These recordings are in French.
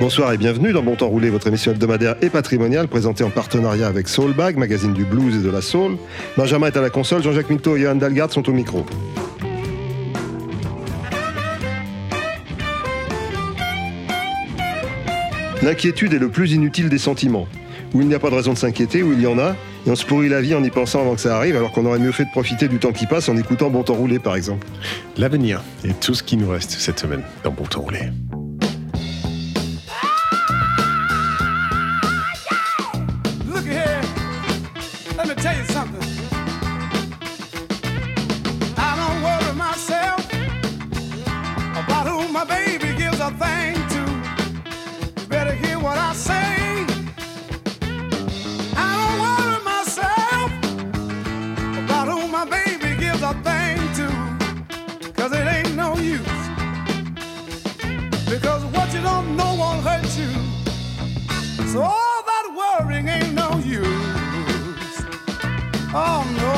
Bonsoir et bienvenue dans Bon Temps Roulé, votre émission hebdomadaire et patrimoniale présentée en partenariat avec Soulbag, magazine du blues et de la soul. Benjamin est à la console, Jean-Jacques Mitteau et Johan Dalgarde sont au micro. L'inquiétude est le plus inutile des sentiments. Où il n'y a pas de raison de s'inquiéter, où il y en a, et on se pourrit la vie en y pensant avant que ça arrive, alors qu'on aurait mieux fait de profiter du temps qui passe en écoutant Bon Temps Roulé par exemple. L'avenir est tout ce qui nous reste cette semaine dans Bon Temps Roulé. Better hear what I say. I don't worry myself about who my baby gives a thing to. It ain't no use. Because what you don't know won't hurt you. So all that worrying ain't no use. Oh no.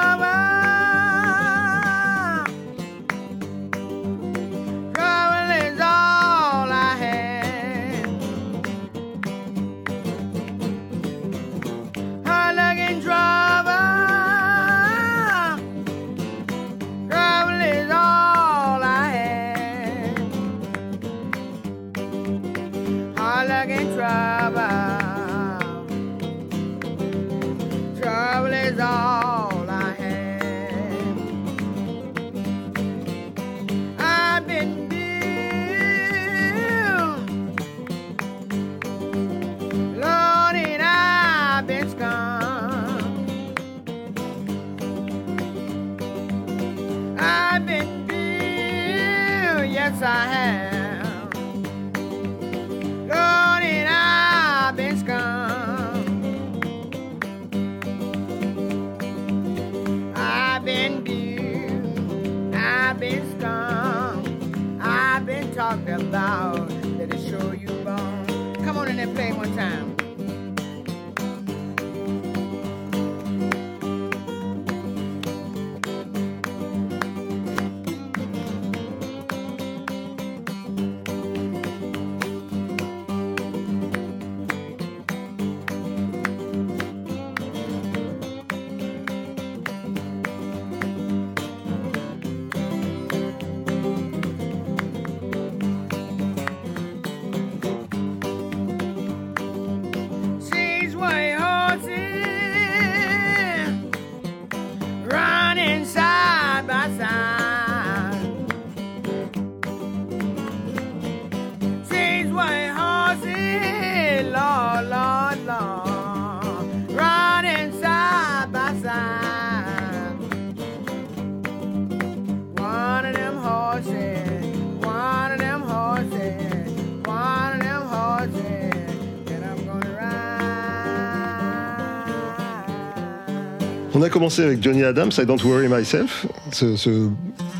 On a commencé avec Johnny Adams, I Don't Worry Myself, ce, ce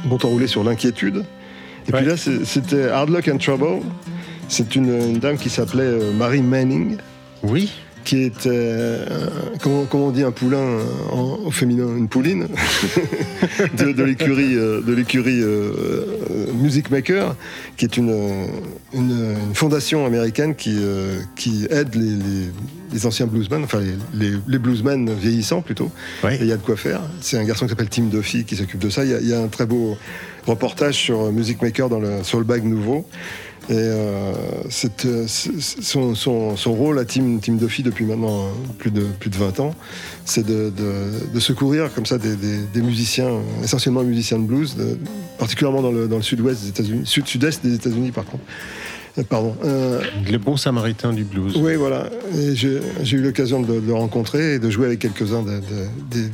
bon temps roulé sur l'inquiétude. Et Ouais. puis là, c'était Hard Luck and Trouble. C'est une, une dame qui s'appelait euh, Mary Manning, Oui. qui était, euh, comment, comment on dit un poulain euh, en- au féminin Une pouline? De, l'écurie de l'écurie euh, euh, Music Maker, qui est une, une, une fondation américaine qui, qui aide les, les- les anciens bluesmen, enfin les, les, les bluesmen vieillissants plutôt. Et il y a de quoi faire. C'est un garçon qui s'appelle Tim Duffy qui s'occupe de ça. Il y, a, il y a un très beau reportage sur euh, Music Maker dans le, sur le bag nouveau. Et euh, c'est, euh, son, son- son rôle à Tim, Tim Duffy depuis maintenant plus de, plus de 20 ans, c'est de, de- de secourir comme ça des, des- des musiciens, essentiellement musiciens de blues, de- particulièrement dans le, dans le sud-ouest des États-Unis, sud-sud-est des États-Unis par contre. Euh, Pardon. Euh, Le bon samaritain du blues. oui, voilà. J'ai eu l'occasion de, de le rencontrer et de jouer avec quelques-uns de- de- des,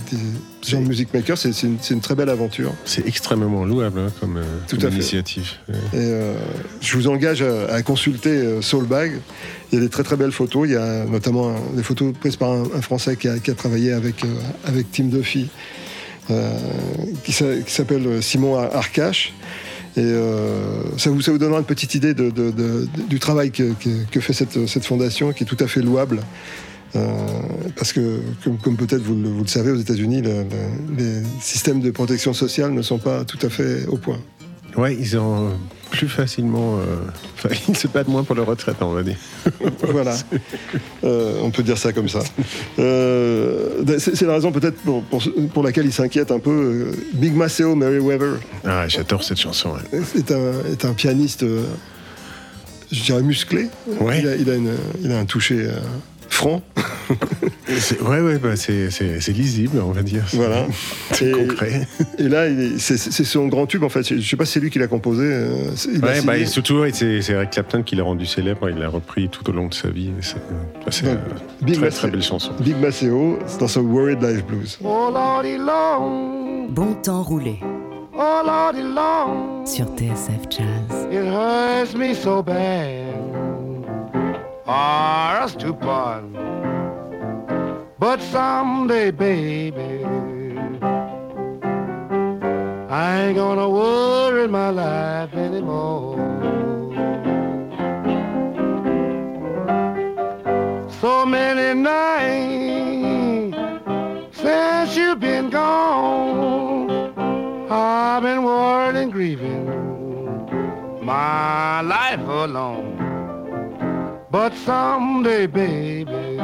gens de Music Maker. C'est une, très belle aventure. C'est extrêmement louable hein, comme, euh, Tout comme à fait. initiative. Ouais. Et euh, je vous engage à, à consulter Soulbag. Il y a des très très belles photos. Il y a notamment des photos prises par un, un Français qui a, qui a travaillé avec, euh, avec Tim Duffy, qui s'a- qui s'appelle Simon Ar- Arcache. Et euh, ça, vous, donnera une petite idée du travail que, fait cette, fondation, qui est tout à fait louable. Euh, parce que, comme, peut-être vous, le- savez, aux États-Unis, le- le- les systèmes de protection sociale ne sont pas tout à fait au point. Ouais, ils ont plus facilement. euh, Enfin, ils se battent moins pour leur retraite, on va dire. Voilà, Euh, on peut dire ça comme ça. Euh, c'est la raison peut-être pour, pour, pour laquelle il s'inquiète un peu. Big Maceo Merriweather Ah, j'adore cette chanson. ouais. est un, est un pianiste, je dirais musclé. Ouais. Il, a, il a une- il a un toucher euh, franc. C'est- Ouais, ouais, bah, c'est c'est- c'est lisible, on va dire. C'est- Voilà. C'est Et- concret. Et là, il est- c'est c'est son grand tube en fait. Je ne sais pas si c'est lui qui l'a composé. euh, c'est- il Ouais, bah, et surtout, ouais, c'est c'est Eric Clapton qui l'a rendu célèbre. Il l'a repris tout au long de sa vie. et C'est c'est, Donc, euh, Big très, Maceo. très belle chanson. Big Maceo, c'est dans son Worried Life Blues. Oh Lordy long, Bon temps roulé oh Lordy long, sur TSF Jazz. it hurts me so bad for us to part. But someday, baby, I ain't gonna worry my life anymore. So many nights since you've been gone, I've been worried and grieving my life alone. But someday, baby,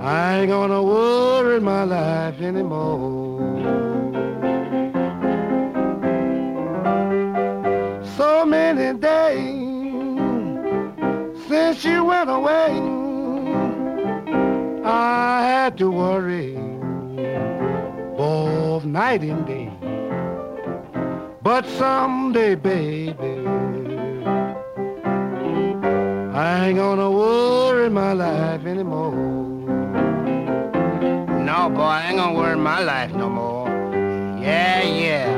I ain't gonna worry my life anymore. So many days since you went away, I had to worry both night and day. But someday, baby, I ain't gonna worry my life anymore. No, boy, I ain't gonna worry my life no more. Yeah, yeah.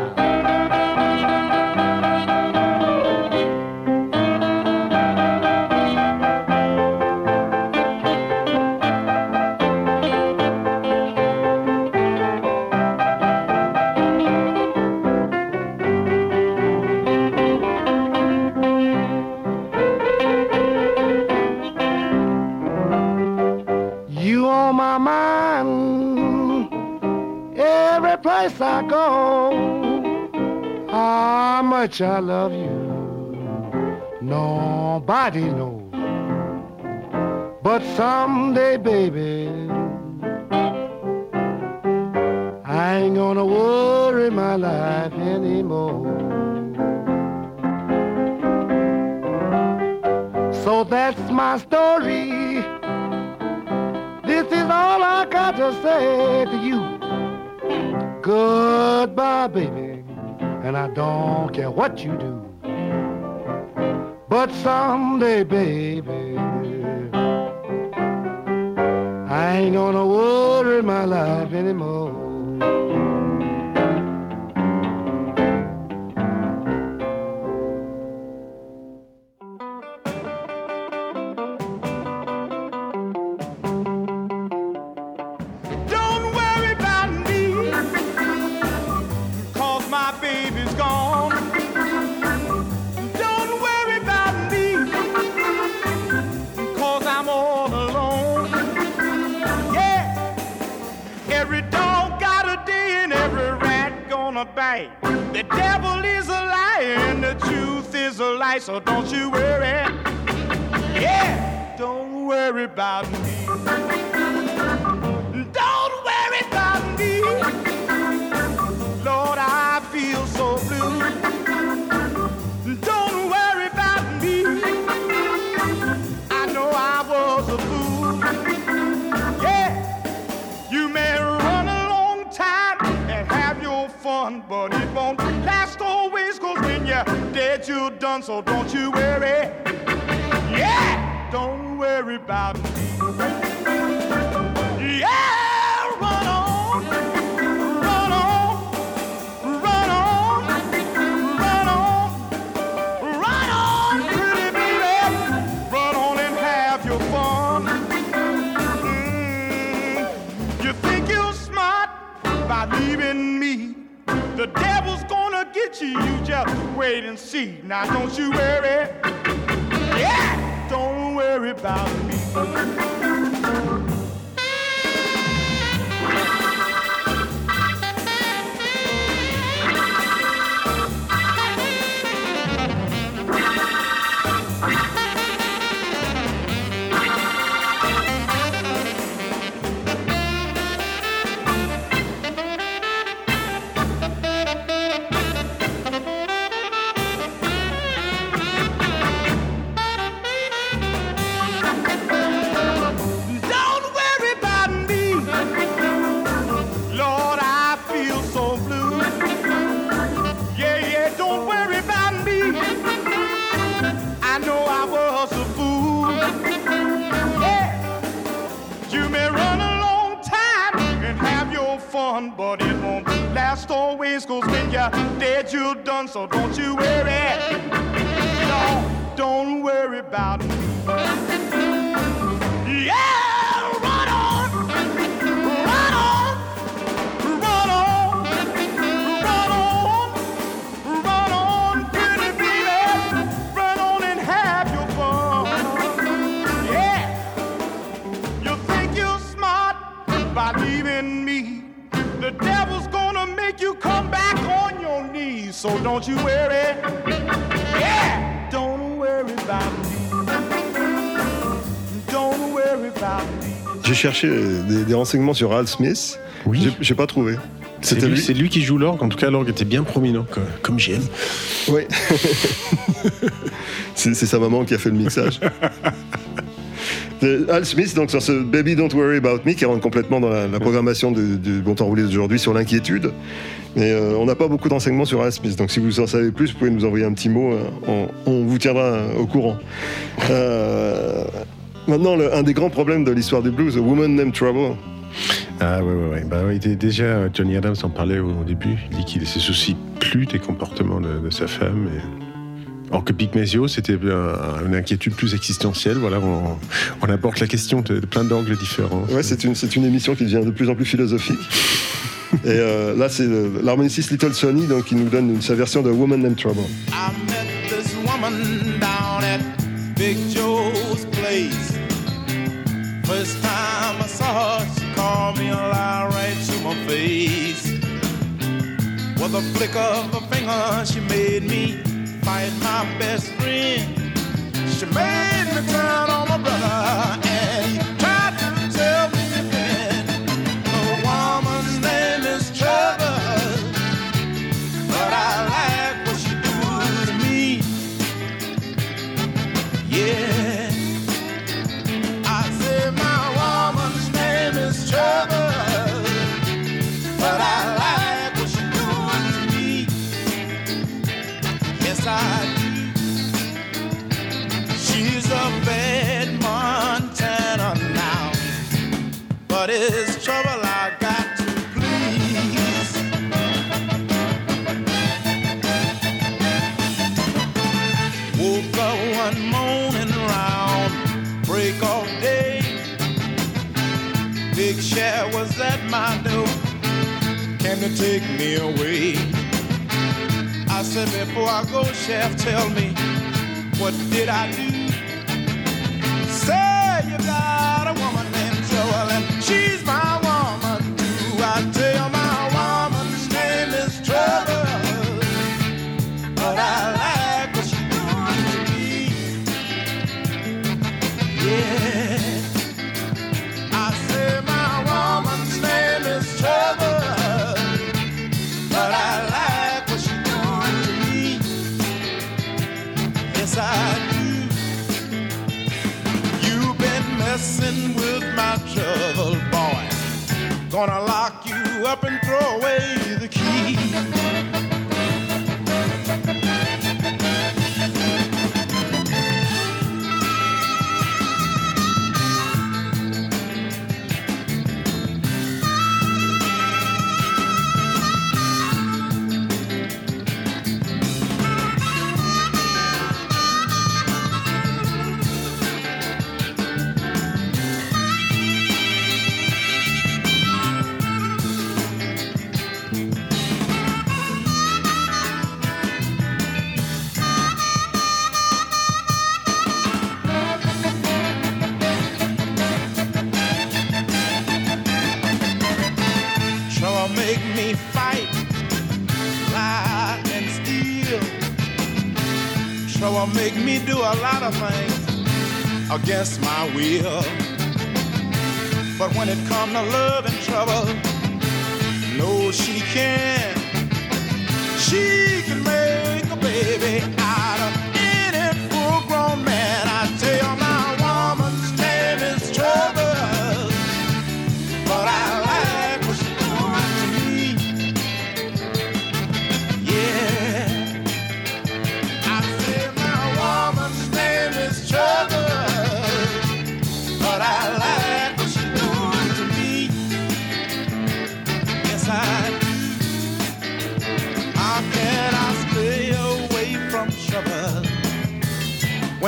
Much I love you, nobody knows. But someday, baby, I ain't gonna worry my life anymore. So that's my story. This is all I got to say to you. Goodbye, baby, and I don't care what you do. But someday, baby, I ain't gonna worry my life anymore. Don't you worry. Done. So don't you worry. Yeah, don't worry about me. Now don't you The devil's gonna make you come back on your knees. So don't you worry. Yeah, don't worry about me. Don't worry about me. J'ai cherché des, des renseignements sur Al Smith. Oui. J'ai- pas trouvé. C'est lui, lui. qui joue l'orgue. En tout cas, l'orgue était bien prominent, comme, comme j'aime. Oui. c'est sa maman qui a fait le mixage. Euh, Al Smith, donc sur ce Baby Don't Worry About Me, qui rentre complètement dans la, programmation de- du Bon Temps Roulé d'aujourd'hui sur l'inquiétude. Mais euh, on n'a pas beaucoup d'enseignements sur Al Smith, donc si vous en savez plus, vous pouvez nous envoyer un petit mot, euh, on, vous tiendra au courant. Euh, maintenant, un des grands problèmes de l'histoire du blues, A Woman Named Trouble. Ah ouais, ouais, ouais. Bah, ouais, dé- déjà, Johnny Adams en parlait au, début. Il dit qu'il ne se soucie plus des comportements de, sa femme. Alors que Pygmésio, c'était un- une inquiétude plus existentielle. Voilà, on, on aborde la question de, de plein d'angles différents. Ouais, c'est une, c'est une émission qui devient de plus en plus philosophique. Et euh, là, c'est le- l'harmoniciste Little Sonny donc, qui nous donne une- sa version de Woman Named Trouble. I met this woman down at Big Joe's place. First time I saw her, she called me a lie right to my face. With a flick of a finger, she made me fight my best friend. She made me turn on my brother, and You take me away? I said, before I go, Chef, tell me, what did I do? Make me do a lot of things against my will. But when it come to love and trouble, no, she can't. She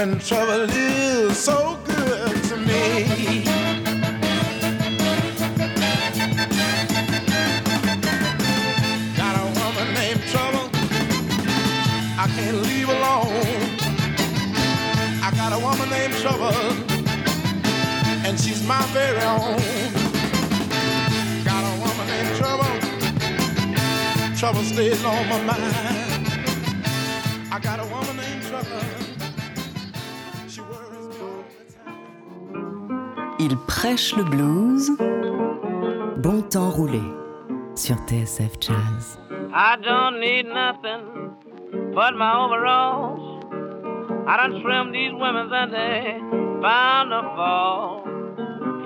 when trouble is so good to me? Got a woman named Trouble. I can't leave alone. I got a woman named Trouble, and she's my very own. Got a woman named Trouble. Trouble stays on my mind. I got a woman named Trouble. Il prêche le blues. Bon temps roulé sur TSF Jazz. I don't need nothing but my overalls. I done trimmed these women and they bound to fall.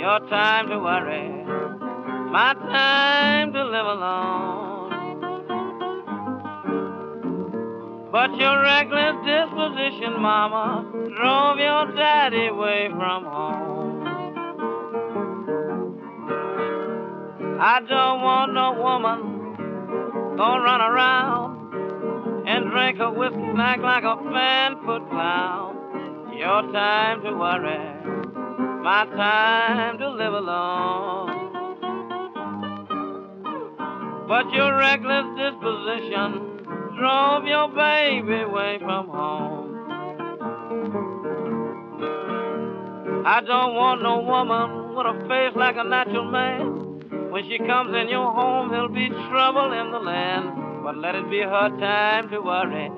Your time to worry, my time to live alone. But your reckless disposition, mama, drove your daddy away from home. I don't want no woman gonna run around and drink a whiskey and act like a fan foot clown. Your time to worry, my time to live alone. But your reckless disposition drove your baby away from home. I don't want no woman with a face like a natural man. When she comes in your home, there'll be trouble in the land. But let it be her time to worry,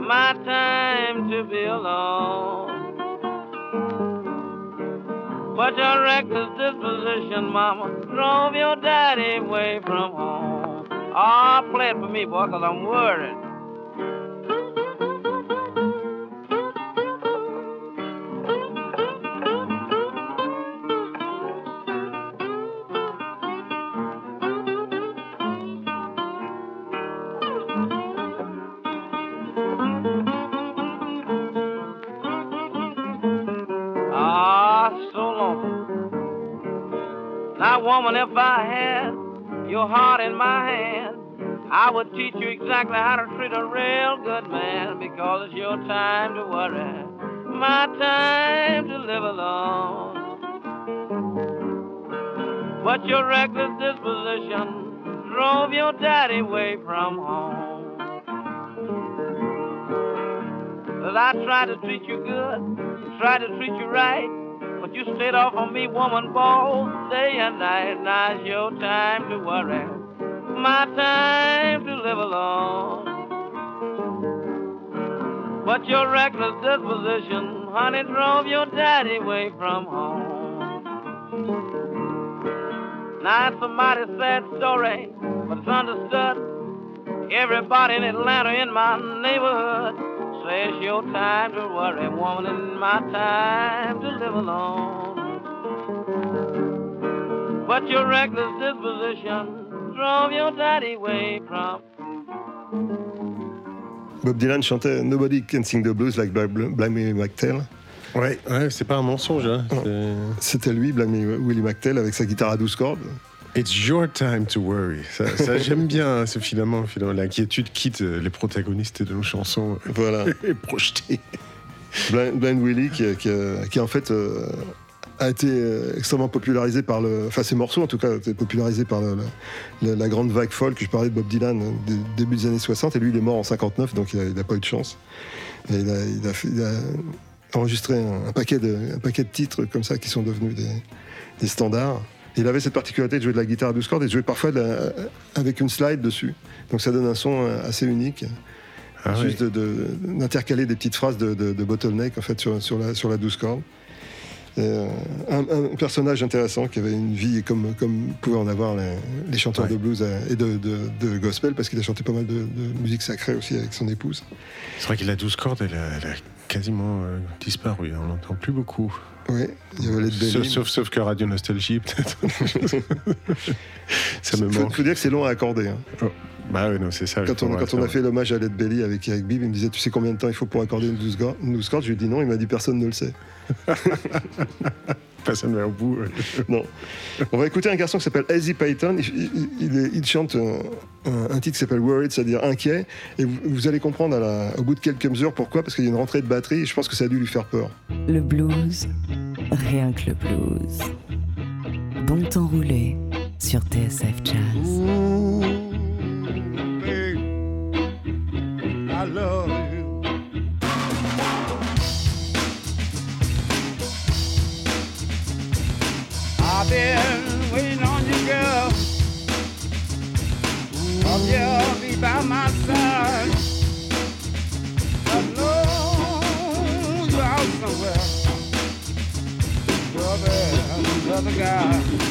my time to be alone. But your reckless disposition, mama, drove your daddy away from home. Oh, play it for me, boy, cause I'm worried. Woman, if I had your heart in my hand, I would teach you exactly how to treat a real good man because it's your time to worry, my time to live alone. But your reckless disposition drove your daddy away from home. That I tried to treat you good, tried to treat you right, but you stayed off on me, woman, both day and night. Now it's your time to worry, my time to live alone. But your reckless disposition, honey, drove your daddy away from home. Now it's a mighty sad story, but it's understood. Everybody in Atlanta, in my neighborhood, says your time to worry, woman, and my time to live alone. But your reckless disposition drove your daddy away from Bob Dylan chantait Nobody Can Sing the Blues like Blamey McTell. Ouais, ouais c'est pas un mensonge. Hein. C'était lui, Blamey Willie McTell, avec sa guitare à 12 cordes. It's your time to worry. Ça, ça, j'aime bien hein, ce finalement, finalement. L'inquiétude quitte euh, les protagonistes de nos chansons Voilà. et projetée. Blind, Blind Willie, qui, qui, qui en fait euh, a été euh, extrêmement popularisé par le. Enfin, ces morceaux en tout cas, ont été popularisés par le- la, la grande vague folk que je parlais de Bob Dylan euh, des- début des années 60. Et lui, il est mort en 59, donc il n'a pas eu de chance. Et il, a, il a fait- il a enregistré un, un paquet de, un paquet de titres comme ça qui sont devenus des, des standards. Il avait cette particularité de jouer de la guitare à 12 cordes et de jouer parfois de la- avec une slide dessus. Donc ça donne un son euh, assez unique. Ah juste de- de- d'intercaler des petites phrases de, bottleneck en fait sur, sur la sur la douze cordes. Et, euh, un, un personnage intéressant qui avait une vie comme comme pouvaient en avoir les, les chanteurs Ouais. de blues euh, et de, de- de gospel parce qu'il a chanté pas mal de, de musique sacrée aussi avec son épouse. C'est vrai qu'il a 12 cordes, elle a, elle a quasiment euh, disparu. On l'entend plus beaucoup. Oui, il y avait les de Sauf, sauf, sauf que Radio Nostalgie, peut-être. ça me manque. faut dire que c'est long à accorder. hein. Bah oui, non, c'est ça. Quand on, quand on a fait l'hommage à Led Belly avec Eric Bibb, il me disait Tu sais combien de temps il faut pour accorder une 12 cordes, une 12 cordes? Je lui ai dit non, il m'a dit Personne ne le sait. Personne va au bout. Non. On va écouter un garçon qui s'appelle Ezzy Payton. Il, il- il est- il chante un, un- un titre qui s'appelle Worried, c'est-à-dire inquiet. Et vous, vous allez comprendre à la- au bout de quelques mesures pourquoi, parce qu'il y a une rentrée de batterie et je pense que ça a dû lui faire peur. Le blues, rien que le blues. Bon temps roulé sur TSF Jazz. I love you. I've been waiting on you, girl. Cause you'll be by my side. I know you're out somewhere. Brother, another guy.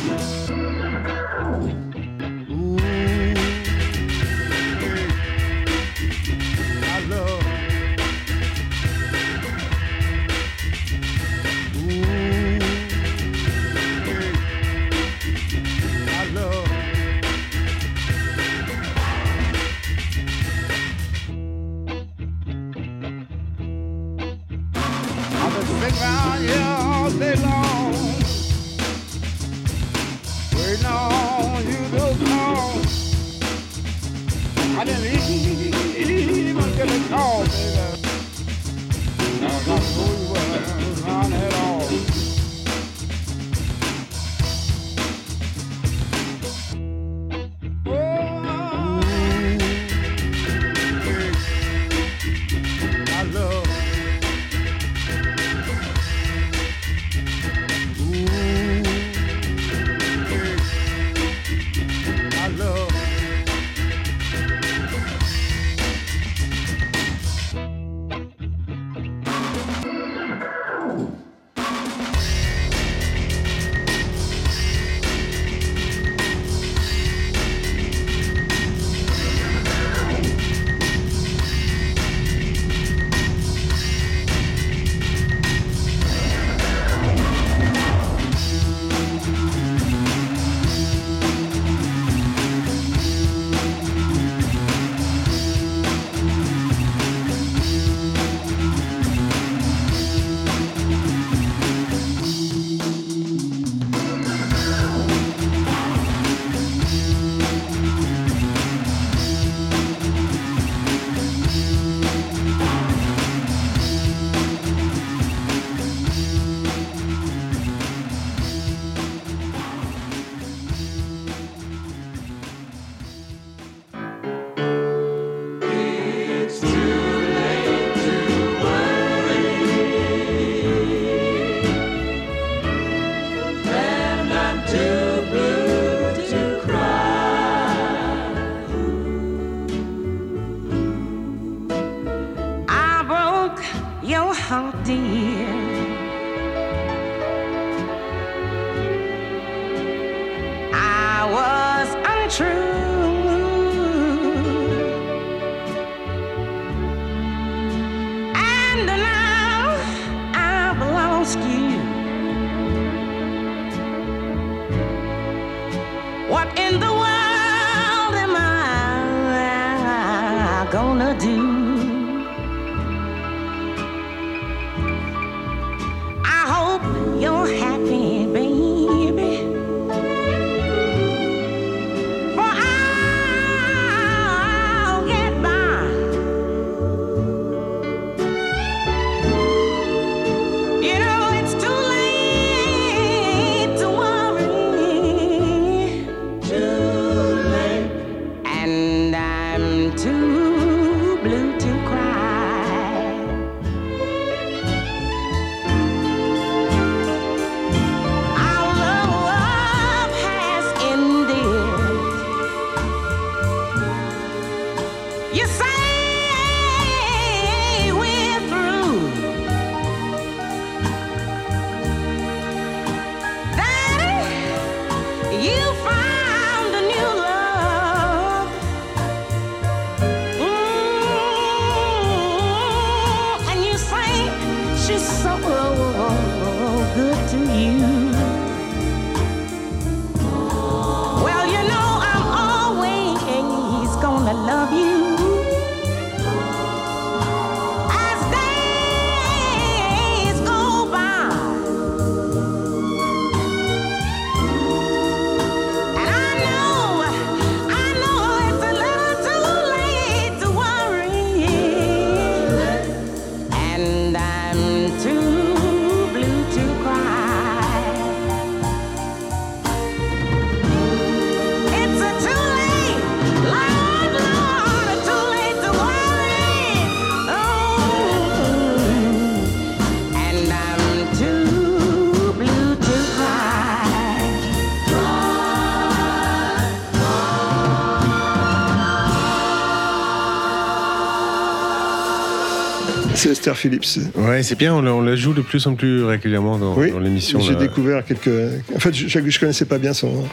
Esther Phillips. Ouais, c'est bien, on la, on la joue de plus en plus régulièrement dans, Oui, dans l'émission. j'ai découvert quelques. En fait, je, je connaissais pas bien son,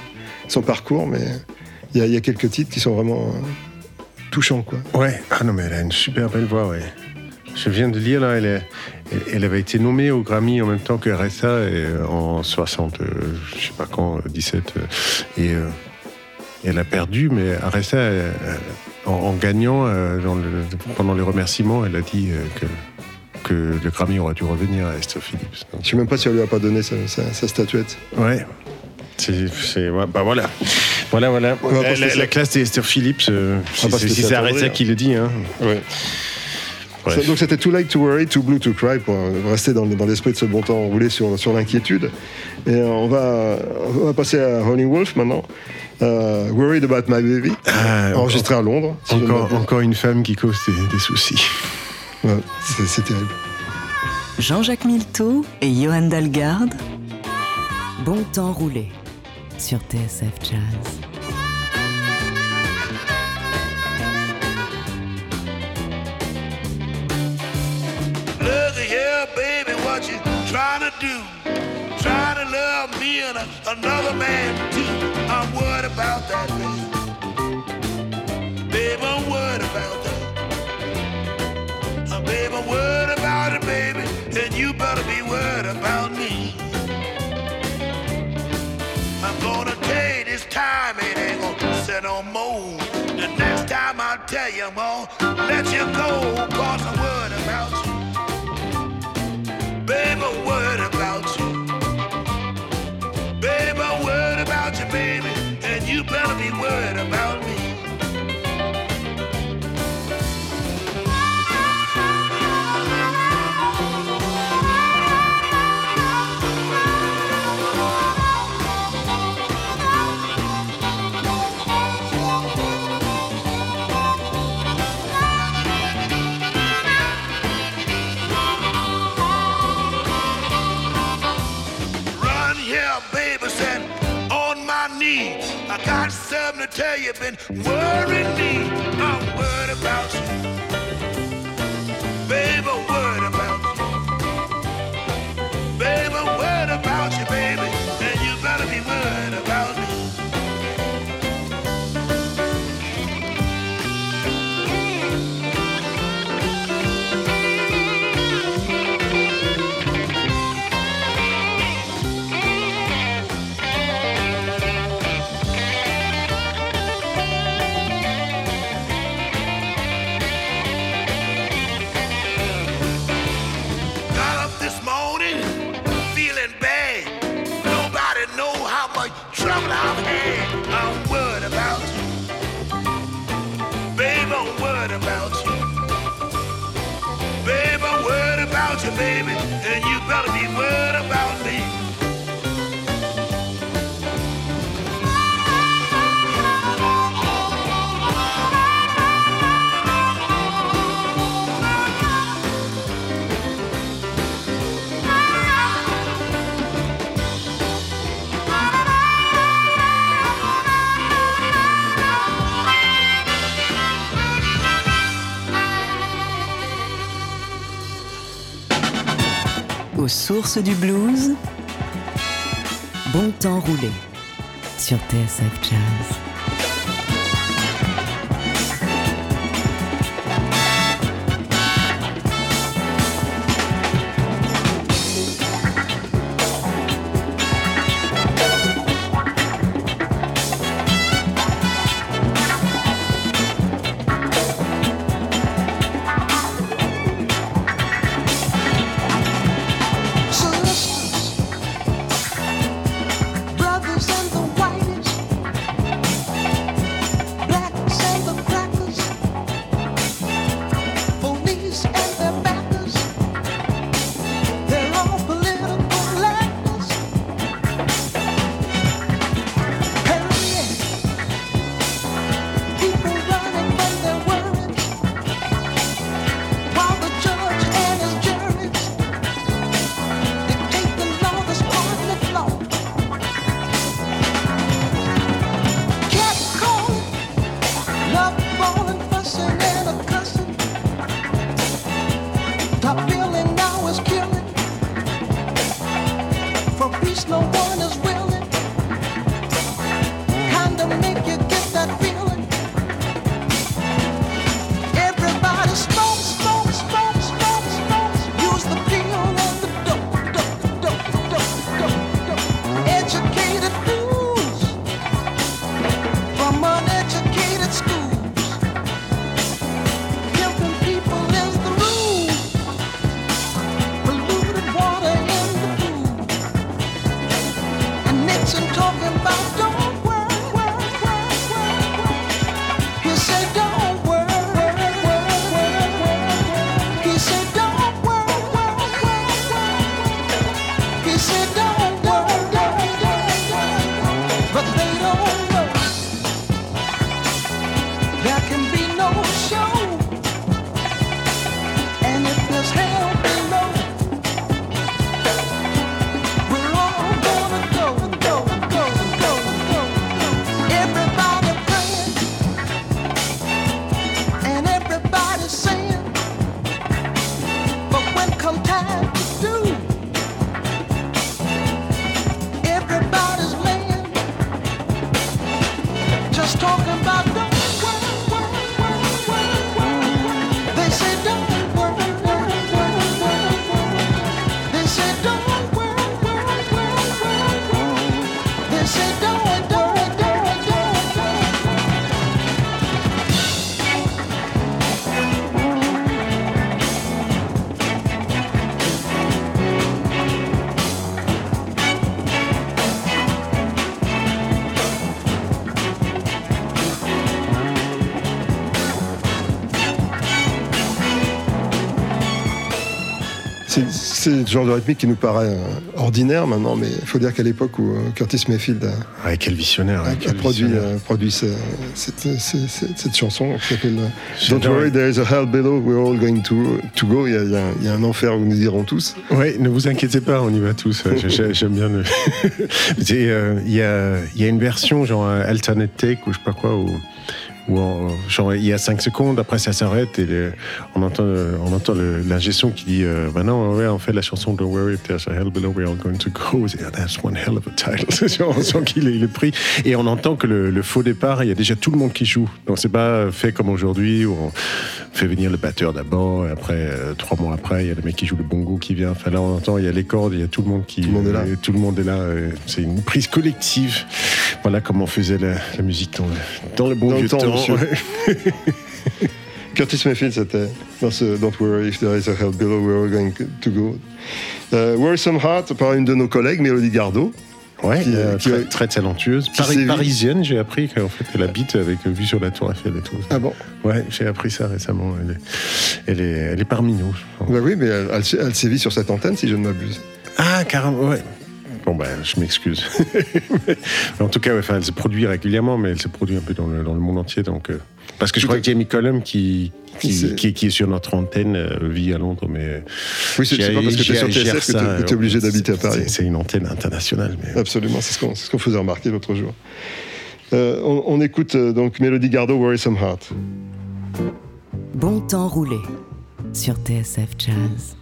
son parcours, mais il y, y a quelques titres qui sont vraiment euh, touchants, quoi. Ouais, ah non, mais elle a une super belle voix, ouais. Je viens de lire, là, elle, est- elle, elle avait été nommée au Grammy en même temps que RSA et, euh, en 60, euh, je sais pas quand, euh, 17. euh, et euh, elle a perdu, mais RSA, euh, en, en gagnant, euh, dans le- pendant les remerciements, elle a dit euh, que, que le Grammy aurait dû revenir à Esther Phillips. Je sais même pas si elle lui a pas donné sa, sa- sa statuette. Ouais. C'est, ouais, bah voilà. Voilà, voilà. On La, la- la classe d'Esther Phillips, euh, On si c'est. RSA qui le dit. Hein. Ouais. Donc c'était Too Late to Worry, Too Blue to Cry pour euh, rester dans, dans l'esprit de ce bon temps roulé sur, sur l'inquiétude. Et euh, on va, on va passer à Rolling Wolf maintenant. Euh, Worried About My Baby, Ah, enregistré à Londres. si Encore, une femme qui cause des, des soucis. Ouais, c'est terrible. Jean-Jacques Milteau et Johan Dalgarde. Bon temps roulé sur TSF Jazz. Look here, baby, what you trying to do? Trying to love me and a, another man too. I'm worried about that, baby. Baby, I'm worried about that. Uh, baby, I'm about it, baby, and you better be worried about me. I'm gonna tell you this time it ain't gonna set no more. The next time I tell you I'm gonna let you go, tell you, been worrying me. I'm worried about you. Sources du blues. Bon temps roulé sur TSF Jazz. C'est le genre de rythmique qui nous paraît euh, ordinaire maintenant, mais il faut dire qu'à l'époque où euh, Curtis Mayfield a, Ouais, quel visionnaire. a- a quel produit, visionnaire. euh, produit cette, cette- cette- cette chanson qui s'appelle Don't worry, there is a hell below, we're all going to, to go. Il y, a, y un- il y a un enfer où nous irons tous. Ouais, ne vous inquiétez pas, on y va tous. J'aime bien le. Euh, Il y, a, il y a une version, genre alternate take ou je sais pas quoi, où, où en- genre, il y a 5 secondes, après ça s'arrête et le- on entend, euh, on entend le- qui dit euh, Bah non, ouais, on fait la chanson Don't worry, if there's a hell below, we're all going to go. That's one hell of a title. Genre, on sent qu'il est, il est pris. Et on entend que le, le faux départ, il y a déjà tout le monde qui joue. Donc c'est pas fait comme aujourd'hui où on fait venir le batteur d'abord, et après, euh, trois mois après, il y a le mec qui joue le bongo qui vient. Enfin là, on entend, il y a les cordes, il y a tout le monde qui. Tout le monde est là. euh, tout le monde est là. C'est une prise collective. Voilà comment on faisait la, la musique dans le, dans le bon Dans vieux temps, temps. Monsieur. ouais. Curtis Mayfield, c'était dans ce Don't worry, if there is a hell below, we're all going to go. Euh, Worrisome Heart par une de nos collègues, Mélodie Gardot. Ouais, Qui- euh, qui- très, très talentueuse. Pari- parisienne, j'ai appris qu'en fait, elle habite avec vue sur la Tour Eiffel et tout. Ah bon? Ouais, j'ai appris ça récemment. Elle est, elle est, elle est parmi nous. Bah oui, mais elle, elle, elle sévit sur cette antenne, si je ne m'abuse. Ah, carrément, ouais. Bon, ben, je m'excuse. En tout cas, ouais, enfin, elle se produit régulièrement, mais elle se produit un peu dans le, dans le monde entier. Donc, euh, parce que je Tout crois que Jamie Cullum, qui, qui, qui, qui est sur notre antenne, euh, vit à Londres, mais. Oui, c'est pas parce que tu es sur TSF que tu es obligé d'habiter à Paris. C'est- une antenne internationale. Mais... Absolument, c'est ce qu'on ce qu'on faisait remarquer l'autre jour. Euh, on, on écoute euh, donc Mélodie Gardot, Worrisome Heart. Bon temps roulé sur TSF Jazz.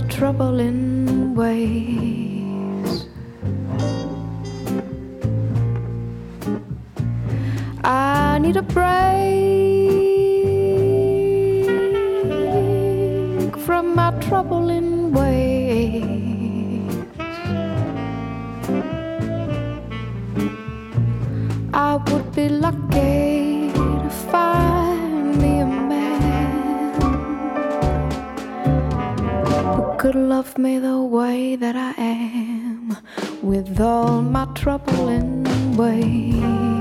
My troubling ways. I need a break from my troubling ways. I would be lucky could love me the way that I am with all my troubling ways. I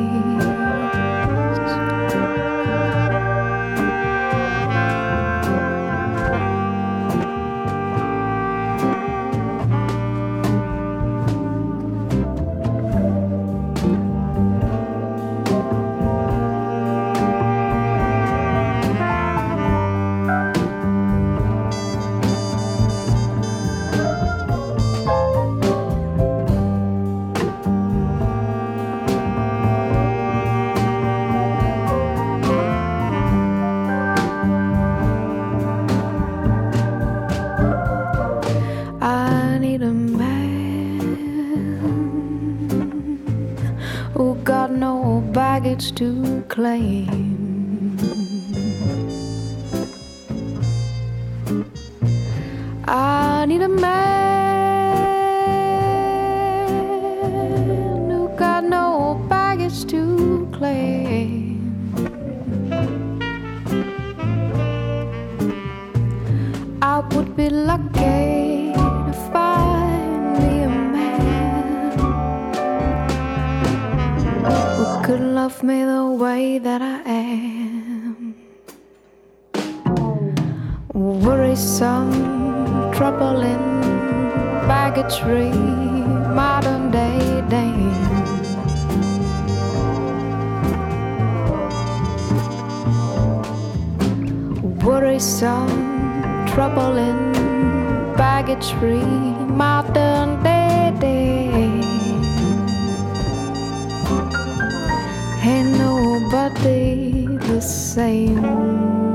baggage to claim. I need a man who got no baggage to claim. I would be lucky love me that I am. Worrisome, troubling, baggage-free, modern day dame. Worrisome, troubling, baggage-free, modern day nobody the same.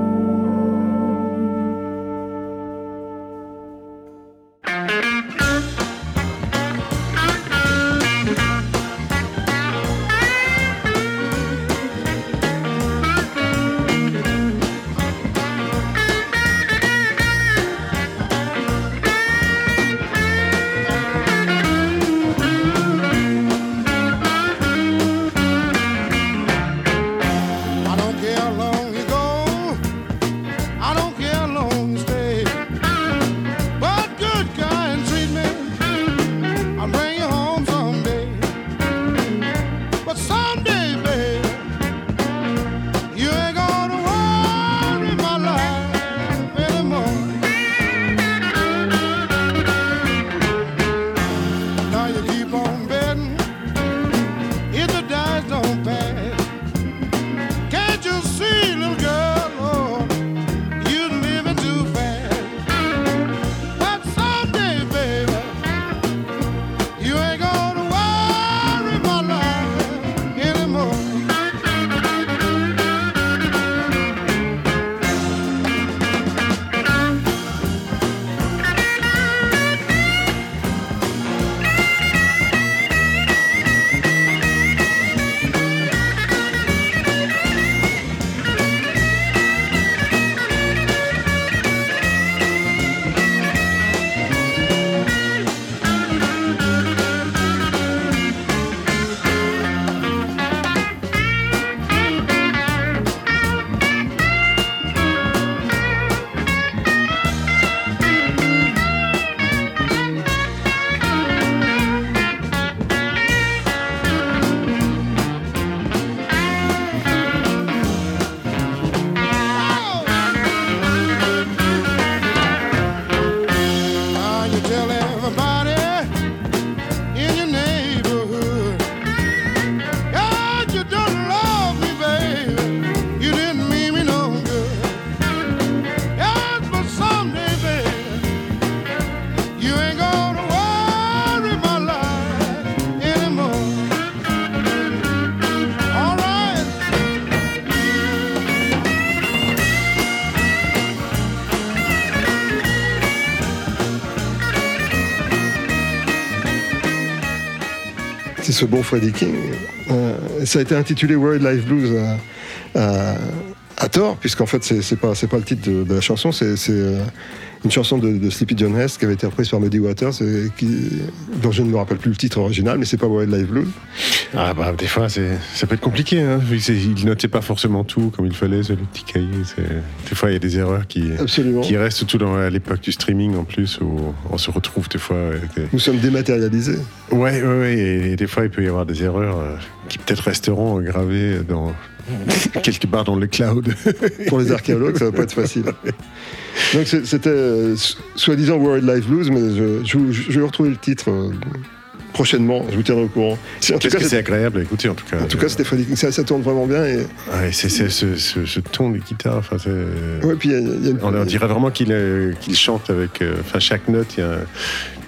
C'est ce bon Freddie King. Euh, ça a été intitulé World Life Blues euh, à, à tort, puisqu'en fait, c'est pas, pas le titre de, de la chanson, c'est euh, une chanson de, de Sleepy John Hess qui avait été reprise par Muddy Waters, et qui, dont je ne me rappelle plus le titre original, mais c'est pas World Life Blues. Ah bah des fois ça peut être compliqué hein, c'est- il notait pas forcément tout comme il fallait petits cahiers. c'est- Des fois il y a des erreurs qui Absolument. qui restent surtout dans, à l'époque du streaming en plus où on se retrouve des fois. des- Nous sommes dématérialisés. Ouais ouais ouais et, et des fois il peut y avoir des erreurs euh, qui peut-être resteront gravées dans quelque part dans le cloud. Pour les archéologues, ça va pas être facile. Donc c'était euh, so- soi-disant World Life Blues, mais je, je, je vais retrouver le titre euh, prochainement, je vous tiendrai au courant. En tout cas, c'est agréable à écouter en tout cas. en tout cas, King. Ça, ça tourne vraiment bien. Et, Ouais, c'est ce, ce- ce ton de guitare. Enfin, c'est- ouais, puis il y a- il y a une- on, on dirait vraiment qu'il euh, qu'il chante avec. euh, Enfin, chaque note, il y a.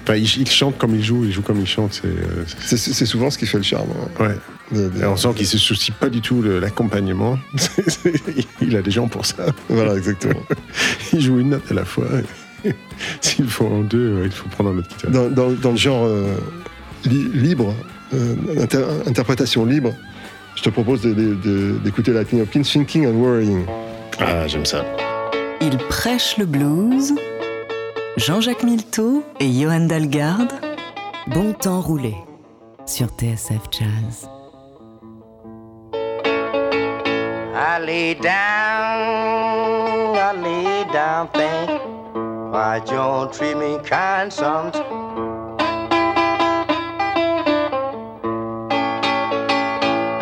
Enfin, il, il chante comme il joue, il joue comme il chante. C'est, euh, c'est- c'est c'est souvent ce qui fait le charme. hein, ouais. de- de- Et on sent qu'il se soucie pas du tout de l'accompagnement. il a des gens pour ça. Voilà, exactement. Il joue une note à la fois. S'il faut en deux, euh, il faut prendre un autre guitare. dans, dans- dans le genre euh, li- libre, euh, inter- interprétation libre, je te propose de- de- de- d'écouter Lightning Hopkins, Thinking and Worrying. Ah, j'aime ça. Il prêche le blues. Jean-Jacques Milteau et Johan Dalgarde. Bon temps roulé sur TSF Jazz. I lay down, I lay down, think why you don't treat me kind some.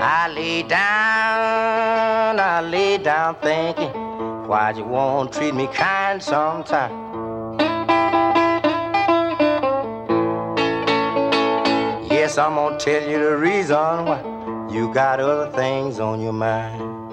I lay down, lay down thinking, why'd you won't treat me kind sometime? I'm gonna tell you the reason why you got other things on your mind.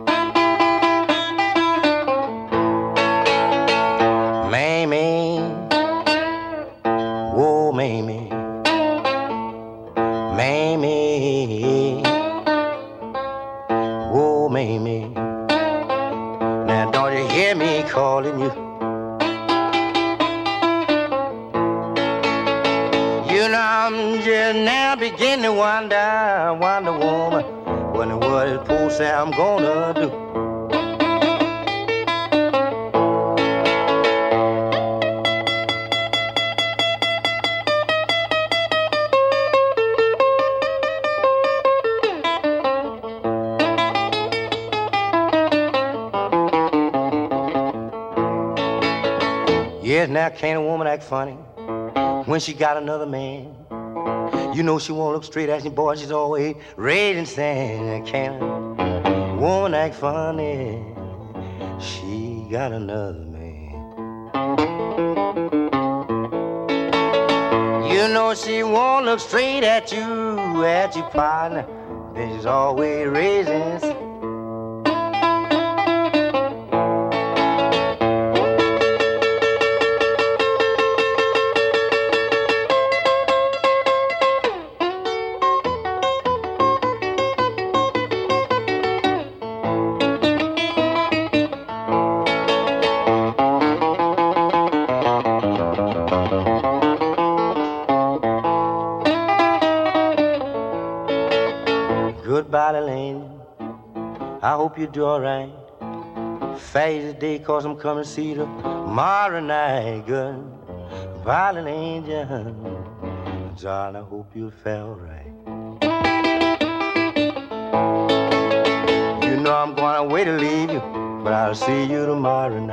Poor Sam gonna do. Yes, now can't a woman act funny when she got another man? You know she won't look straight at you, boy. She's always raising sand. Can't woman act funny? She got another man. You know she won't look straight at you, at your partner. Then she's always raising. You do alright. Fast the day, cause I'm coming to see you tomorrow night. Goodbye, angel. John, I hope you felt right. You know I'm going away to leave you, but I'll see you tomorrow night.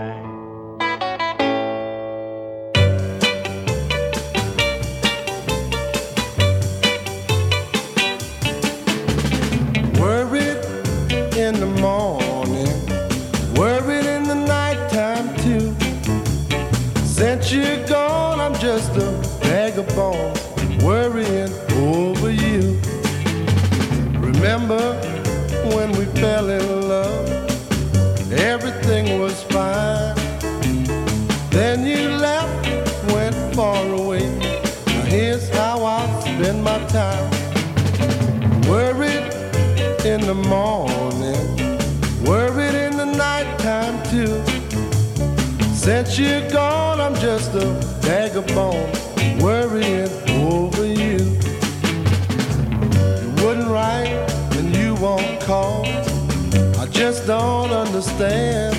Just don't understand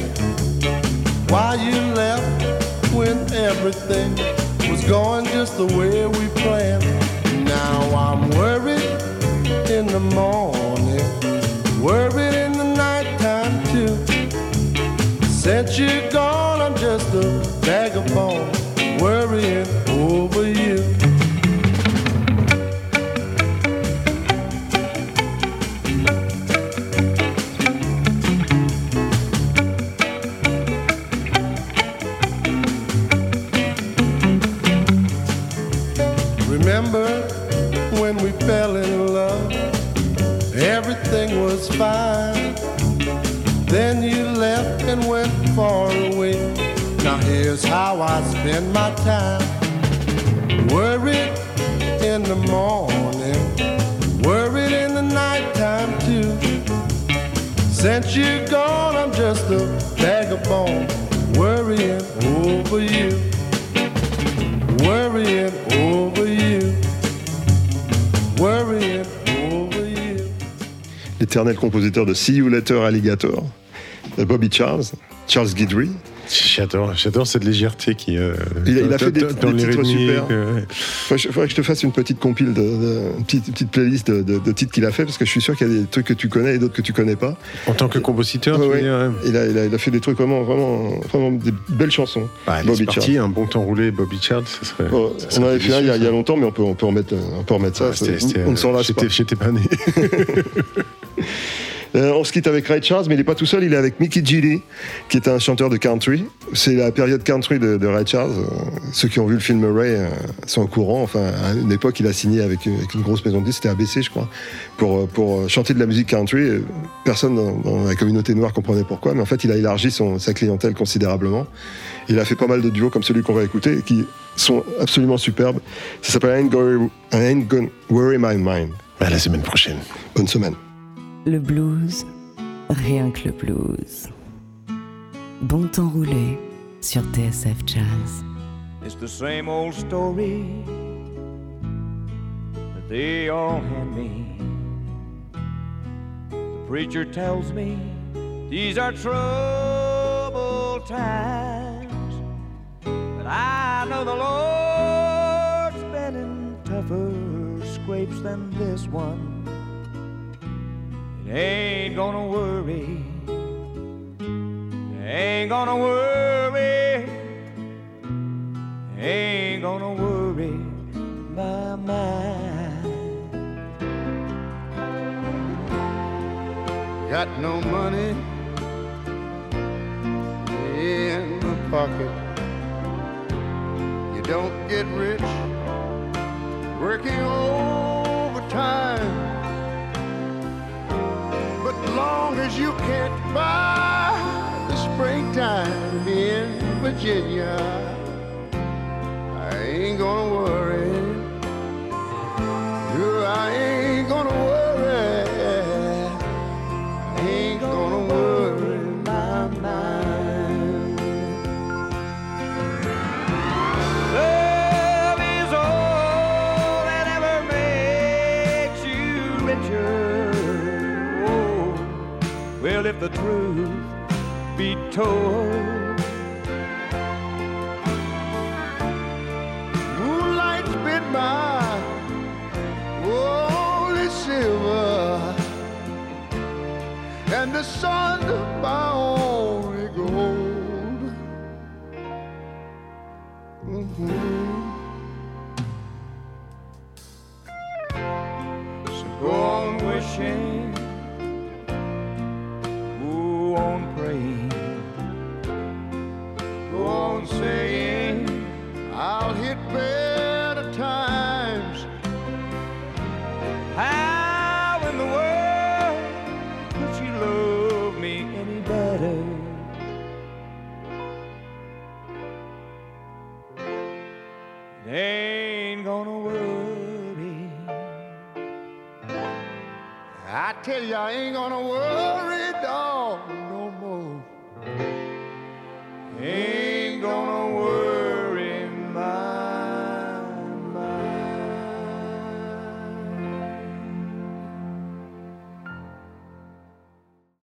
why you left when everything was going just the way we planned. Now I'm worried in the morning, worried in the nighttime too. Since you're gone, I'm just a bones, worrying in the morning, in the gone, I'm just a over you. L'éternel compositeur de See You Later Alligator, Bobby Charles, Charles Guidry. J'adore, j'adore cette légèreté qui. euh, Il a, il a fait des, dans des titres super. euh, Faudrait, faudrait que je te fasse une petite compile, de, de- une petite, petite playlist de, de- de titres qu'il a fait, parce que je suis sûr qu'il y a des trucs que tu connais et d'autres que tu connais pas. En tant que compositeur, Ouais, tu veux ouais. dire, il, a, il a- il a fait des trucs vraiment, vraiment, vraiment des belles chansons. Bah, Bobby parti, un bon temps roulé, Bobby Charles, ça serait. Ça on avait fait un il y, a, il y a délicieux, longtemps, mais on peut, on peut remettre, on peut remettre ça. c'était- c'était, on ne s'en lasse pas. J'étais pas né. Euh, on se quitte avec Ray Charles, mais il n'est pas tout seul, il est avec Mickey Gilly, qui est un chanteur de country. C'est la période country de, de Ray Charles. Euh, Ceux qui ont vu le film Ray euh, sont au courant. Enfin, à une époque, il a signé avec une, avec une grosse maison de disques, c'était ABC, je crois, pour, pour chanter de la musique country. Personne dans, dans la communauté noire comprenait pourquoi, mais en fait, il a élargi son, sa clientèle considérablement. Il a fait pas mal de duos comme celui qu'on va écouter, qui sont absolument superbes. Ça s'appelle I Ain't I Ain't Gonna Worry My Mind. À la semaine prochaine. Bonne semaine. Le blues, rien que le blues. Bon temps roulé sur TSF Jazz. It's the same old story that they all hand me. The preacher tells me these are troubled times, but I know the Lord's been in tougher scrapes than this one. Ain't gonna worry, ain't gonna worry ain't gonna worry my mind. Got no money in my pocket. You don't get rich working overtime. Long as you can't buy the springtime in Virginia, I ain't gonna worry. The truth be told, Moonlight's been my only silver, and the sun tell you, I ain't gonna worry,